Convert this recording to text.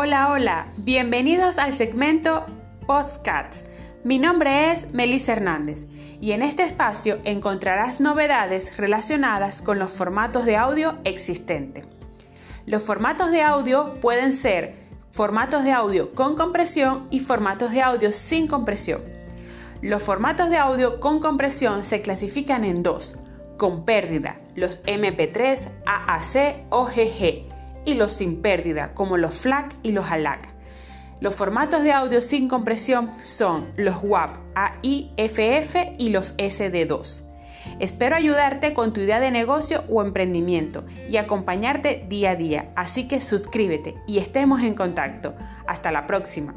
Hola, hola, bienvenidos al segmento Podcasts. Mi nombre es Melissa Hernández y en este espacio encontrarás novedades relacionadas con los formatos de audio existentes. Los formatos de audio pueden ser formatos de audio con compresión y formatos de audio sin compresión. Los formatos de audio con compresión se clasifican en dos, con pérdida, los MP3, AAC o GG, y los sin pérdida, como los FLAC y los ALAC. Los formatos de audio sin compresión son los WAP, AIFF y los SD2. Espero ayudarte con tu idea de negocio o emprendimiento y acompañarte día a día, así que suscríbete y estemos en contacto. Hasta la próxima.